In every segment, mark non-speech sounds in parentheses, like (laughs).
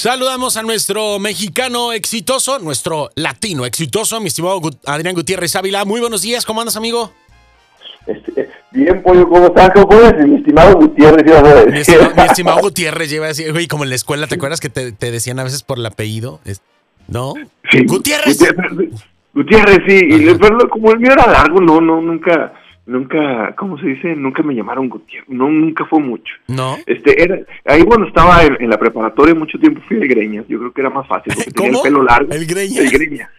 Saludamos a nuestro mexicano exitoso, nuestro latino exitoso, mi estimado Adrián Gutiérrez Ávila. Muy buenos días, ¿cómo andas, amigo? Este, bien, Pollo, ¿cómo estás? ¿Cómo es? Mi estimado Gutiérrez, mi, estimado, Gutiérrez, lleva así, güey, como en la escuela, ¿te acuerdas que te, decían a veces por el apellido? ¿No? Sí. Gutiérrez. Gutiérrez, sí, pero como el mío era largo, no, no, nunca, nunca, ¿cómo se dice? Nunca me llamaron Gutiérrez, no, nunca fue mucho. No. Este, era, ahí cuando estaba en, la preparatoria mucho tiempo fui de Greñas, yo creo que era más fácil porque tenía el pelo largo. El Greñas. El Greñas.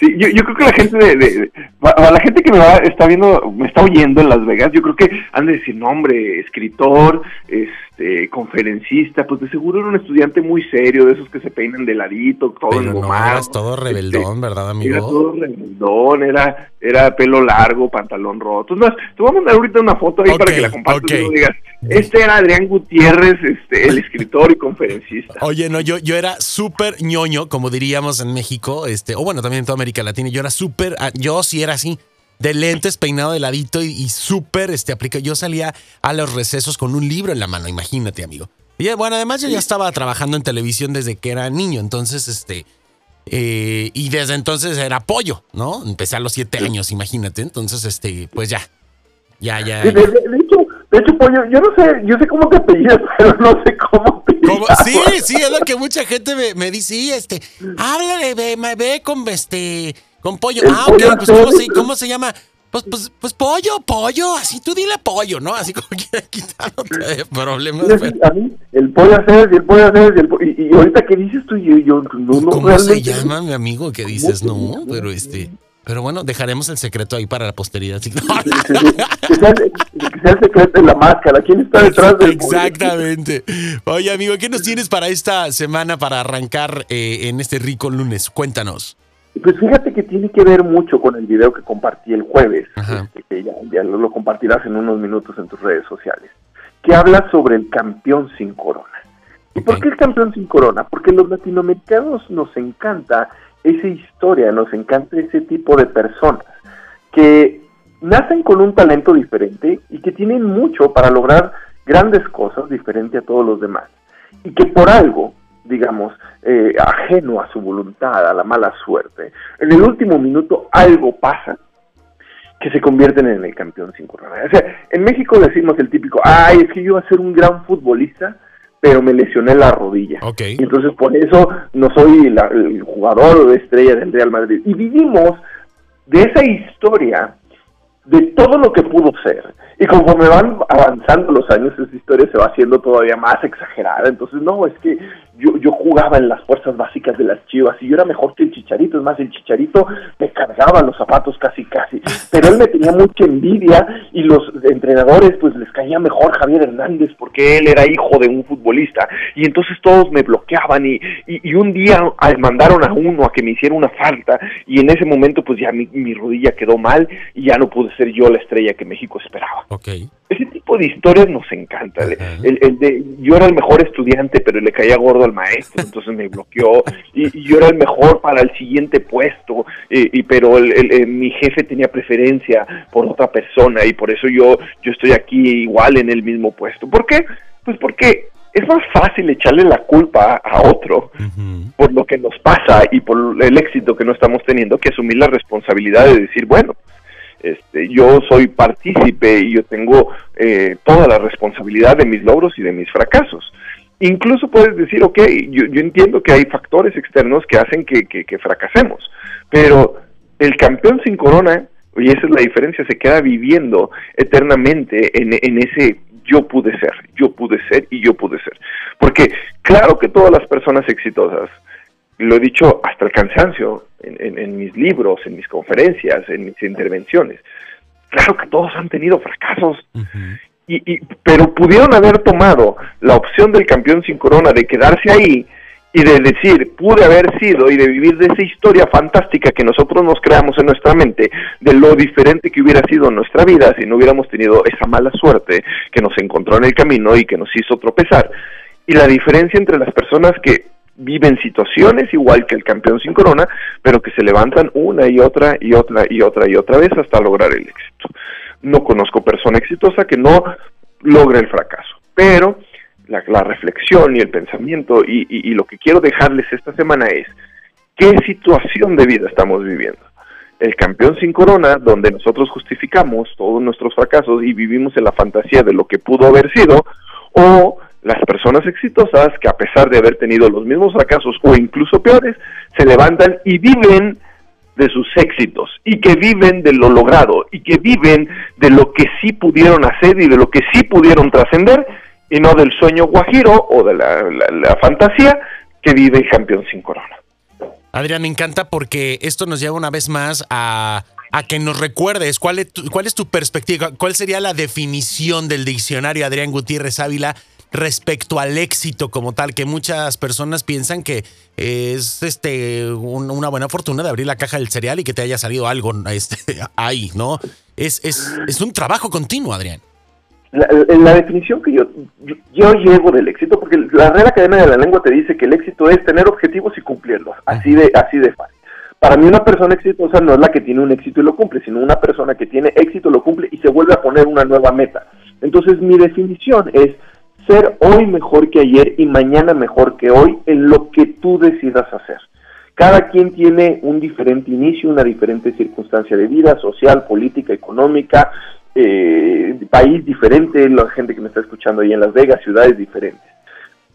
Sí, yo, yo creo que la gente de, la gente que me va, está viendo, me está oyendo en Las Vegas, yo creo que han de decir, no hombre, escritor, este, conferencista, pues de seguro era un estudiante muy serio, de esos que se peinan de ladito, todo Pero no, eras todo este, rebeldón, ¿verdad, amigo? Era todo rebeldón, era, era pelo largo, pantalón roto. Entonces, te voy a mandar ahorita una foto ahí para que la compartas y digas, este era Adrián Gutiérrez, este, el escritor y conferencista. Oye, no, yo, yo era súper ñoño, como diríamos en México, este, o bueno, también en toda América Latina, yo era súper, ah, yo sí era así, de lentes, peinado de ladito y, súper este, aplicado. Yo salía a los recesos con un libro en la mano, imagínate, amigo. Y bueno, además yo ya estaba trabajando en televisión desde que era niño, entonces, este, eh, y desde entonces era pollo, ¿no? Empecé a los siete años, imagínate. Entonces, este, pues ya, ya, ya. De, hecho, de hecho, pollo, yo no sé, yo sé cómo te apellidas, (laughs) pero no sé cómo te Sí, sí, es lo que mucha gente me, me dice, sí, este, háblale, ve, ve con este con pollo. ah, ok, pues ¿cómo se, ¿cómo se llama? Pues, pues, pues pollo, pollo, así tú dile pollo, ¿no? Así como quiera (laughs) quitándote problemas. a mí, el pollo hacer, y el pollo hacer, el pollo, y, ahorita que dices tú, yo, yo no, no ¿Cómo se llama, mi amigo, que dices? No, pero este... Pero bueno, dejaremos el secreto ahí para la posteridad. que, sea, el secreto de la máscara. ¿Quién está detrás del Exactamente. Oye, amigo, ¿qué nos tienes para esta semana para arrancar eh, en este rico lunes? Cuéntanos. Pues fíjate que tiene que ver mucho con el video que compartí el jueves, este, que ya, lo, compartirás en unos minutos en tus redes sociales, que habla sobre el campeón sin corona. ¿Y por qué el campeón sin corona? Porque los latinoamericanos nos encanta esa historia, nos encanta ese tipo de personas que nacen con un talento diferente y que tienen mucho para lograr grandes cosas diferente a todos los demás. Y que por algo digamos, eh, ajeno a su voluntad, a la mala suerte. En el último minuto algo pasa que se convierten en el campeón sin corona. O sea, en México decimos el típico, ay, es que yo iba a ser un gran futbolista, pero me lesioné la rodilla. Okay. Y entonces por eso no soy el jugador de estrella del Real Madrid. Y vivimos de esa historia de todo lo que pudo ser. Y conforme van avanzando los años, esa historia se va haciendo todavía más exagerada. Entonces, no, es que yo, yo jugaba en las fuerzas básicas de las chivas y yo era mejor que el chicharito. Es más, el chicharito me cargaba los zapatos casi, casi. Pero él me tenía mucha envidia y los entrenadores, pues les caía mejor Javier Hernández porque él era hijo de un futbolista. Y entonces todos me bloqueaban y, y, un día mandaron a uno a que me hiciera una falta y en ese momento, pues ya mi, mi rodilla quedó mal y ya no pude ser yo la estrella que México esperaba. Okay. Ese tipo de historias nos encanta. El, el, de, yo era el mejor estudiante, pero le caía gordo al maestro, entonces me bloqueó. Y, yo era el mejor para el siguiente puesto, y, pero el, mi jefe tenía preferencia por otra persona y por eso yo, yo estoy aquí igual en el mismo puesto. ¿Por qué? Pues porque es más fácil echarle la culpa a otro por lo que nos pasa y por el éxito que no estamos teniendo que asumir la responsabilidad de decir, bueno, este, yo soy partícipe y yo tengo eh, toda la responsabilidad de mis logros y de mis fracasos. Incluso puedes decir, ok, yo, entiendo que hay factores externos que hacen que, fracasemos, pero el campeón sin corona, y esa es la diferencia, se queda viviendo eternamente en, en ese yo pude ser, yo pude ser y yo pude ser. Porque claro que todas las personas exitosas, lo he dicho hasta el cansancio, en, mis libros, en mis conferencias, en mis intervenciones. Claro que todos han tenido fracasos, y, pero pudieron haber tomado la opción del campeón sin corona de quedarse ahí y de decir, pude haber sido y de vivir de esa historia fantástica que nosotros nos creamos en nuestra mente, de lo diferente que hubiera sido nuestra vida si no hubiéramos tenido esa mala suerte que nos encontró en el camino y que nos hizo tropezar. Y la diferencia entre las personas que viven situaciones igual que el campeón sin corona, pero que se levantan una y otra y otra y otra y otra vez hasta lograr el éxito. No conozco persona exitosa que no logre el fracaso, pero la, reflexión y el pensamiento y, lo que quiero dejarles esta semana es qué situación de vida estamos viviendo. El campeón sin corona, donde nosotros justificamos todos nuestros fracasos y vivimos en la fantasía de lo que pudo haber sido, o las personas exitosas que a pesar de haber tenido los mismos fracasos o incluso peores, se levantan y viven de sus éxitos y que viven de lo logrado y que viven de lo que sí pudieron hacer y de lo que sí pudieron trascender y no del sueño guajiro o de la, fantasía que vive el campeón sin corona. Adrián, me encanta porque esto nos lleva una vez más a, a que nos recuerdes cuál es, tu, cuál es tu perspectiva, cuál sería la definición del diccionario Adrián Gutiérrez Ávila respecto al éxito como tal, que muchas personas piensan que es este una buena fortuna de abrir la caja del cereal y que te haya salido algo este, (laughs) ahí, ¿no? Es, es, es un trabajo continuo, Adrián. La, definición que yo, yo, llevo del éxito, porque la Real Academia de la Lengua te dice que el éxito es tener objetivos y cumplirlos, así de, así de fácil. Para mí una persona exitosa no es la que tiene un éxito y lo cumple, sino una persona que tiene éxito, lo cumple y se vuelve a poner una nueva meta. Entonces mi definición es ser hoy mejor que ayer y mañana mejor que hoy en lo que tú decidas hacer. Cada quien tiene un diferente inicio, una diferente circunstancia de vida, social, política, económica, eh, país diferente, la gente que me está escuchando ahí en Las Vegas, ciudades diferentes.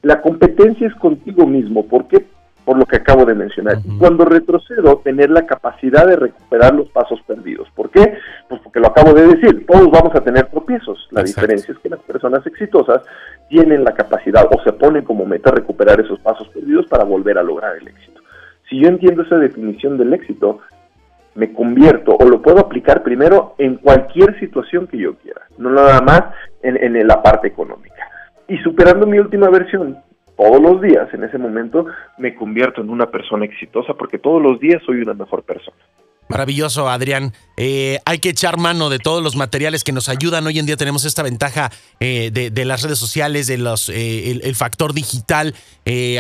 La competencia es contigo mismo. ¿Por qué? Por lo que acabo de mencionar. Y cuando retrocedo, tener la capacidad de recuperar los pasos perdidos. ¿Por qué? Pues porque lo acabo de decir, todos vamos a tener tropiezos. La diferencia es que las personas exitosas tienen la capacidad o se ponen como meta recuperar esos pasos perdidos para volver a lograr el éxito. Si yo entiendo esa definición del éxito, me convierto o lo puedo aplicar primero en cualquier situación que yo quiera, no nada más en, en la parte económica. Y superando mi última versión, todos los días, en ese momento, me convierto en una persona exitosa porque todos los días soy una mejor persona. Maravilloso, Adrián. Eh, hay que echar mano de todos los materiales que nos ayudan. Hoy en día tenemos esta ventaja eh, de, las redes sociales, de los, eh, el, factor digital.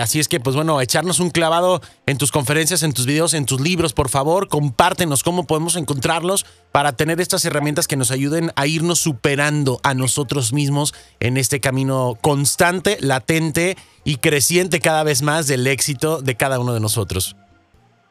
así es que, pues bueno, echarnos un clavado en tus conferencias, en tus videos, en tus libros, por favor. Compártenos cómo podemos encontrarlos para tener estas herramientas que nos ayuden a irnos superando a nosotros mismos en este camino constante, latente y creciente cada vez más del éxito de cada uno de nosotros.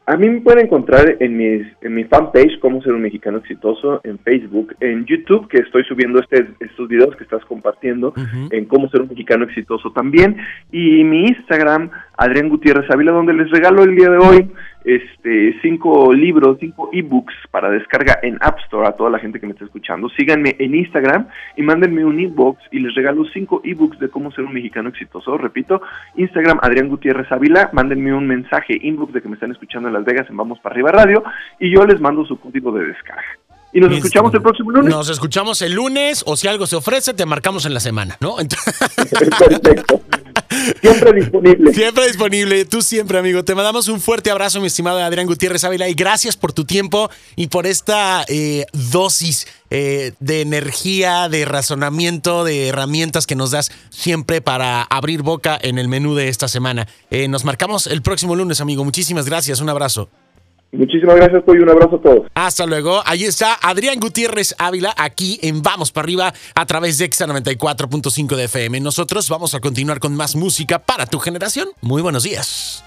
A mí me pueden encontrar en, mis, en mi fanpage, Cómo ser un mexicano exitoso, en Facebook, en YouTube, que estoy subiendo este, estos videos que estás compartiendo, en Cómo ser un mexicano exitoso también, y mi Instagram, Adrián Gutiérrez Ávila, donde les regalo el día de hoy este, cinco libros, cinco ebooks para descarga en App Store a toda la gente que me está escuchando. Síganme en Instagram y mándenme un inbox y les regalo cinco ebooks de cómo ser un mexicano exitoso. Repito, Instagram Adrián Gutiérrez Ávila, mándenme un mensaje inbox de que me están escuchando en Las Vegas en Vamos para arriba radio y yo les mando su código de descarga. Y nos escuchamos el próximo lunes. Nos escuchamos el lunes o si algo se ofrece, te marcamos en la semana, ¿no? (laughs) (laughs) Perfecto. Siempre disponible. Siempre disponible. Tú siempre, amigo. Te mandamos un fuerte abrazo, mi estimado Adrián Gutiérrez Ávila, y gracias por tu tiempo y por esta eh, dosis eh, de energía, de razonamiento, de herramientas que nos das siempre para abrir boca en el menú de esta semana. Eh, nos marcamos el próximo lunes, amigo. Muchísimas gracias. Un abrazo. Muchísimas gracias, y Un abrazo a todos. Hasta luego. Ahí está Adrián Gutiérrez Ávila, aquí en Vamos para arriba a través de Exa 94.5 de FM. Nosotros vamos a continuar con más música para tu generación. Muy buenos días.